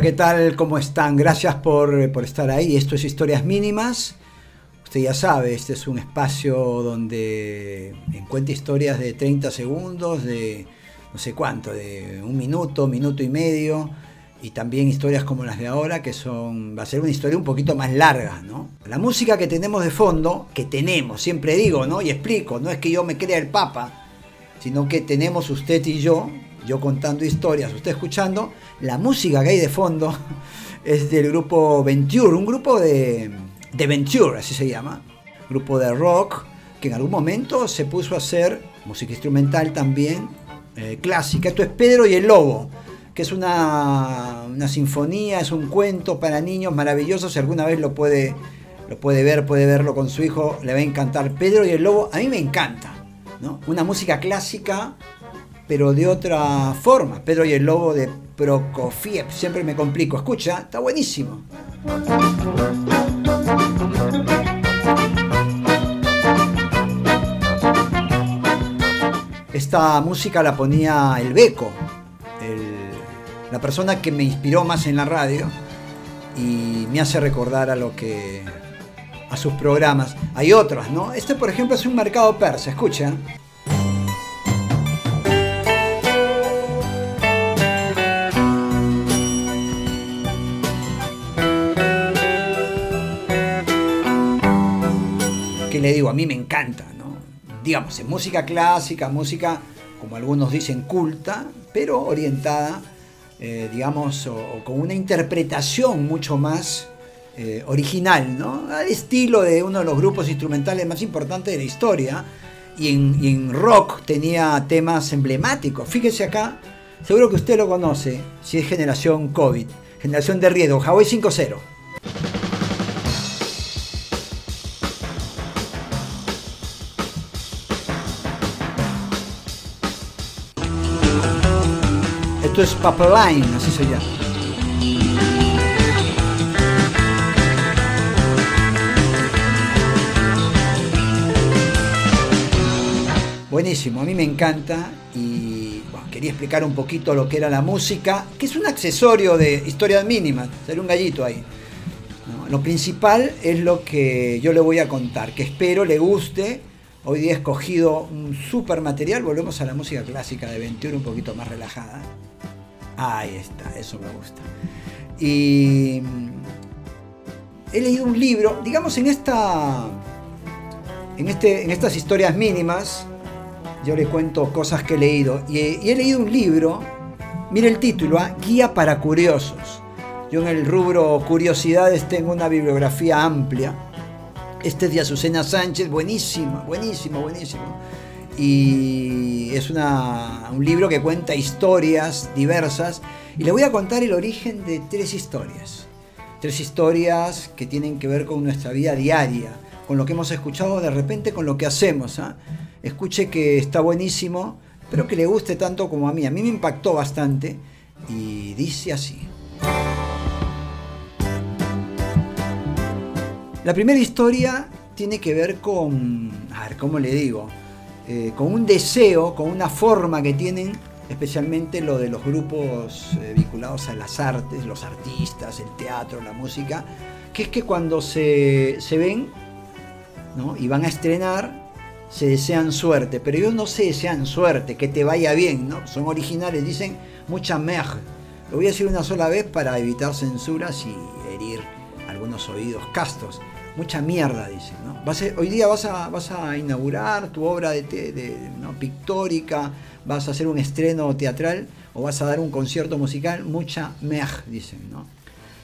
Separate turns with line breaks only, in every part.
Hola, ¿qué tal? ¿Cómo están? Gracias por, por, estar ahí. Esto es Historias Mínimas. Usted ya sabe, este es un espacio donde encuentra historias de 30 segundos, de no sé cuánto, de un minuto, minuto y medio, y también historias como las de ahora, que son, va a ser una historia un poquito más larga, ¿no? La música que tenemos de fondo, que tenemos, siempre digo, ¿no? Y explico, no es que yo me crea el Papa, sino que tenemos usted y yo, yo contando historias, usted escuchando, la música que hay de fondo es del grupo Venture, un grupo de, de Venture, así se llama, grupo de rock, que en algún momento se puso a hacer música instrumental también, eh, clásica. Esto es Pedro y el Lobo, que es una, una, sinfonía, es un cuento para niños maravilloso. Si alguna vez lo puede, lo puede ver, puede verlo con su hijo, le va a encantar. Pedro y el Lobo, a mí me encanta. ¿no? Una música clásica, pero de otra forma. Pedro y el Lobo de Prokofiev, siempre me complico. Escucha, está buenísimo. Esta música la ponía el Beco, la persona que me inspiró más en la radio y me hace recordar a lo que a sus programas. Hay otros, ¿no? Este, por ejemplo, es un mercado persa. Escuchen. Le digo, a mí me encanta. Digamos, en música clásica, música, como algunos dicen, culta, pero orientada, eh, digamos, o, con una interpretación mucho más eh, original. Al estilo de uno de los grupos instrumentales más importantes de la historia. Y en, y en, rock tenía temas emblemáticos. Fíjese acá, seguro que usted lo conoce, si es generación COVID, generación de riesgo, Hawaii 5.0. Esto es Papeline, así se llama. Buenísimo, a mí me encanta y quería explicar un poquito lo que era la música, que es un accesorio de historias mínimas, sale un gallito ahí. Lo principal es lo que yo le voy a contar, que espero le guste. Hoy día he escogido un super material, volvemos a la música clásica de 21, un poquito más relajada. Ahí está, eso me gusta. Y he leído un libro, digamos en esta en, este, en estas historias mínimas, yo le cuento cosas que he leído. Y he, leído un libro, mire el título, ¿eh? Guía para Curiosos. Yo en el rubro curiosidades tengo una bibliografía amplia. Este es de Azucena Sánchez, buenísimo, buenísimo, buenísimo. Y es una, un libro que cuenta historias diversas. Y le voy a contar el origen de tres historias. Tres historias que tienen que ver con nuestra vida diaria, con lo que hemos escuchado, de repente con lo que hacemos. ¿eh? escuche que está buenísimo, pero que le guste tanto como a mí. A mí me impactó bastante y dice así. La primera historia tiene que ver con, a ver, ¿cómo le digo? Eh, con un deseo, con una forma que tienen, especialmente lo de los grupos eh, vinculados a las artes, los artistas, el teatro, la música, que es que cuando se, se ven ¿no? y van a estrenar, se desean suerte, pero ellos no se desean suerte, que te vaya bien, ¿no? Son originales, dicen mucha merde. Lo voy a decir una sola vez para evitar censuras y herir algunos oídos castos. Mucha mierda, dicen, ¿no? Hoy día vas a, vas a inaugurar tu obra de, de, ¿no? pictórica, vas a hacer un estreno teatral o vas a dar un concierto musical, mucha merde, dicen, ¿no?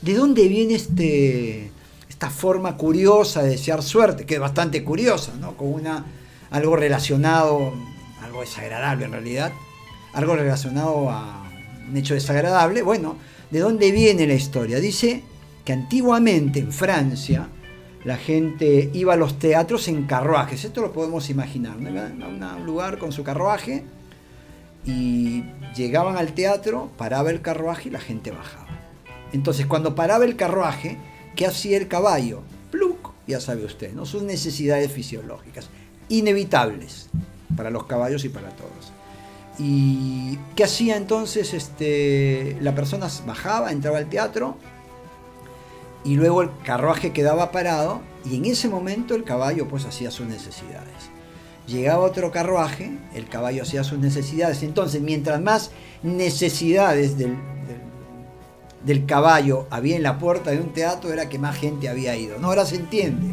¿De dónde viene este, esta forma curiosa de desear suerte? Que es bastante curiosa, ¿no? Con una algo relacionado, algo desagradable en realidad, algo relacionado a un hecho desagradable. Bueno, ¿de dónde viene la historia? Dice que antiguamente en Francia la gente iba a los teatros en carruajes, esto lo podemos imaginar, ¿no? a un lugar con su carruaje y llegaban al teatro, paraba el carruaje y la gente bajaba. Entonces cuando paraba el carruaje, ¿qué hacía el caballo? ¡Pluc! Ya sabe usted, ¿no? Sus necesidades fisiológicas inevitables para los caballos y para todos. ¿Y qué hacía entonces? Este, la persona bajaba, entraba al teatro y luego el carruaje quedaba parado y en ese momento el caballo pues hacía sus necesidades. Llegaba otro carruaje, el caballo hacía sus necesidades. Entonces, mientras más necesidades del, del, caballo había en la puerta de un teatro, era que más gente había ido. No, ahora se entiende.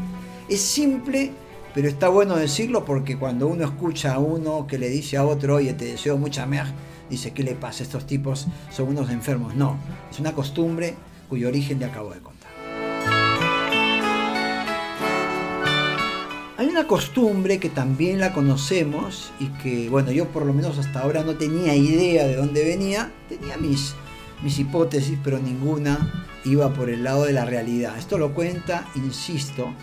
Es simple, pero está bueno decirlo porque cuando uno escucha a uno que le dice a otro, oye, te deseo mucha mer, dice, ¿qué le pasa? Estos tipos son unos enfermos. No, es una costumbre cuyo origen le acabo de contar. Una costumbre que también la conocemos y que, bueno, yo por lo menos hasta ahora no tenía idea de dónde venía, tenía mis, mis hipótesis, pero ninguna iba por el lado de la realidad. Esto lo cuenta, insisto,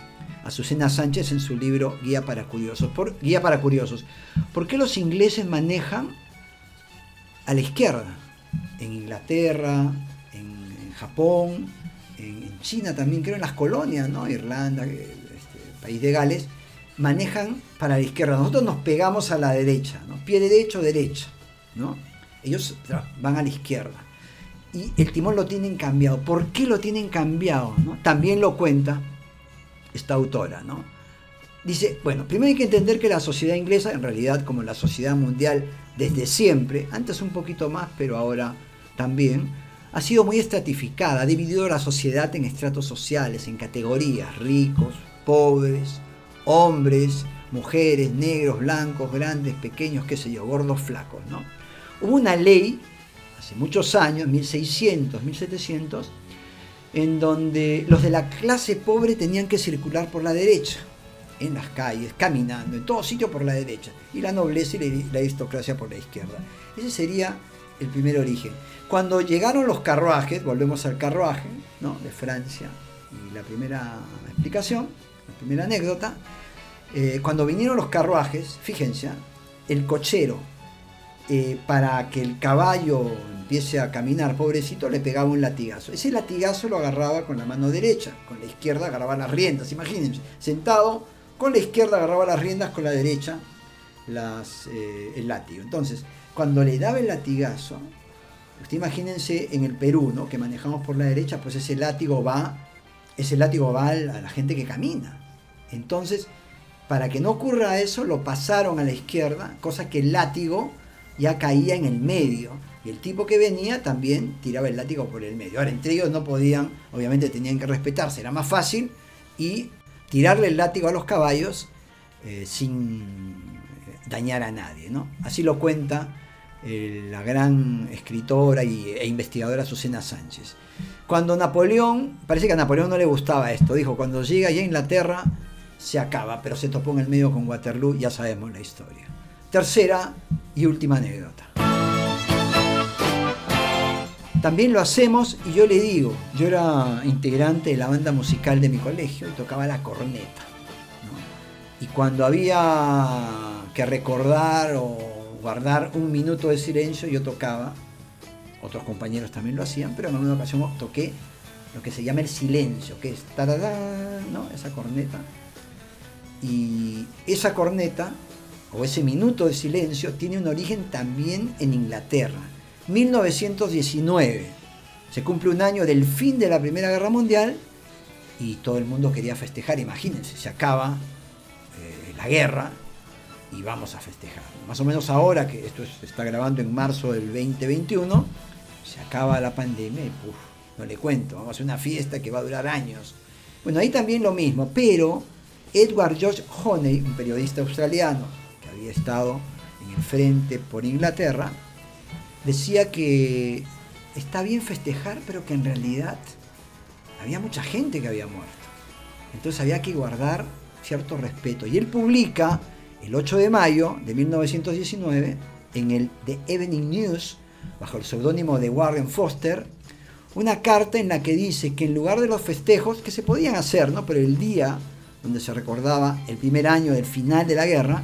Azucena Sánchez en su libro Guía para Curiosos. Por, Guía para Curiosos. ¿Por qué los ingleses manejan a la izquierda? En Inglaterra, en, Japón, en, China también, creo en las colonias, ¿no? Irlanda, este, país de Gales manejan para la izquierda. Nosotros nos pegamos a la derecha, ¿no? pie derecho, derecha. ¿no? Ellos van a la izquierda. Y el timón lo tienen cambiado. ¿Por qué lo tienen cambiado? También lo cuenta esta autora. ¿no? Dice, bueno, primero hay que entender que la sociedad inglesa, en realidad como la sociedad mundial desde siempre, antes un poquito más, pero ahora también, ha sido muy estratificada, ha dividido la sociedad en estratos sociales, en categorías, ricos, pobres, hombres, mujeres, negros, blancos, grandes, pequeños, qué sé yo, gordos, flacos, ¿no? Hubo una ley hace muchos años, 1600, 1700, en donde los de la clase pobre tenían que circular por la derecha, en las calles, caminando, en todo sitio por la derecha, y la nobleza y la aristocracia por la izquierda. Ese sería el primer origen. Cuando llegaron los carruajes, volvemos al carruaje ¿no? de Francia, y la primera explicación, primera anécdota, eh, cuando vinieron los carruajes, fíjense, el cochero, eh, para que el caballo empiece a caminar, pobrecito, le pegaba un latigazo. Ese latigazo lo agarraba con la mano derecha, con la izquierda agarraba las riendas, imagínense, sentado, con la izquierda agarraba las riendas, con la derecha eh, el látigo. Entonces, cuando le daba el latigazo, usted imagínense en el Perú, ¿no? que manejamos por la derecha, pues ese látigo va, ese látigo va a la gente que camina. Entonces, para que no ocurra eso, lo pasaron a la izquierda, cosa que el látigo ya caía en el medio. Y el tipo que venía también tiraba el látigo por el medio. Ahora, entre ellos no podían, obviamente tenían que respetarse, era más fácil y tirarle el látigo a los caballos eh, sin dañar a nadie. ¿no? Así lo cuenta eh, la gran escritora e investigadora Susana Sánchez. Cuando Napoleón, parece que a Napoleón no le gustaba esto, dijo, cuando llega ya a Inglaterra, se acaba, pero se topó en el medio con Waterloo, ya sabemos la historia. Tercera y última anécdota. También lo hacemos y yo le digo, yo era integrante de la banda musical de mi colegio y tocaba la corneta. Y cuando había que recordar o guardar un minuto de silencio, yo tocaba, otros compañeros también lo hacían, pero en alguna ocasión toqué lo que se llama el silencio, que es ¿no? esa corneta y esa corneta, o ese minuto de silencio, tiene un origen también en Inglaterra. 1919. Se cumple un año del fin de la Primera Guerra Mundial y todo el mundo quería festejar. Imagínense, se acaba eh, la guerra y vamos a festejar. Más o menos ahora, que esto se está grabando en marzo del 2021, se acaba la pandemia y no le cuento, vamos a hacer una fiesta que va a durar años. Bueno, ahí también lo mismo, pero Edward George Honey, un periodista australiano que había estado en el frente por Inglaterra, decía que está bien festejar, pero que en realidad había mucha gente que había muerto. Entonces había que guardar cierto respeto. Y él publica el 8 de mayo de 1919 en el The Evening News, bajo el seudónimo de Warren Foster, una carta en la que dice que en lugar de los festejos, que se podían hacer, ¿no? pero el día donde se recordaba el primer año del final de la guerra,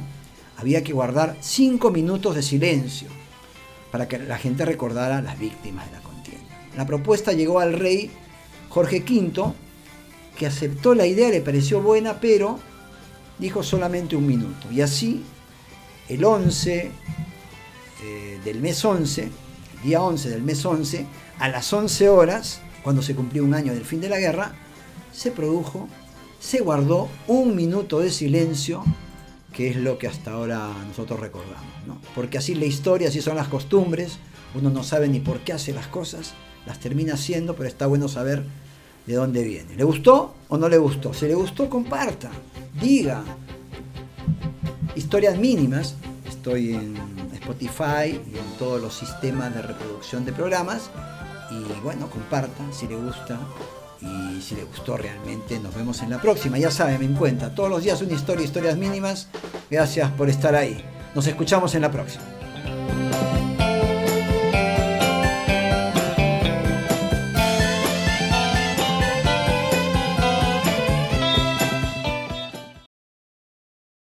había que guardar cinco minutos de silencio para que la gente recordara las víctimas de la contienda. La propuesta llegó al rey Jorge V, que aceptó la idea, le pareció buena, pero dijo solamente un minuto. Y así, el 11 eh, del mes 11, el día 11 del mes 11, a las 11 horas, cuando se cumplió un año del fin de la guerra, se produjo, se guardó un minuto de silencio, que es lo que hasta ahora nosotros recordamos. Porque así la historia, así son las costumbres, uno no sabe ni por qué hace las cosas, las termina haciendo, pero está bueno saber de dónde viene. ¿Le gustó o no le gustó? Si le gustó, comparta, diga. Historias mínimas, estoy en Spotify y en todos los sistemas de reproducción de programas. Y bueno, comparta si le gusta y si le gustó realmente. Nos vemos en la próxima. Ya saben, me encuentra todos los días una historia, historias mínimas. Gracias por estar ahí. Nos escuchamos en la próxima.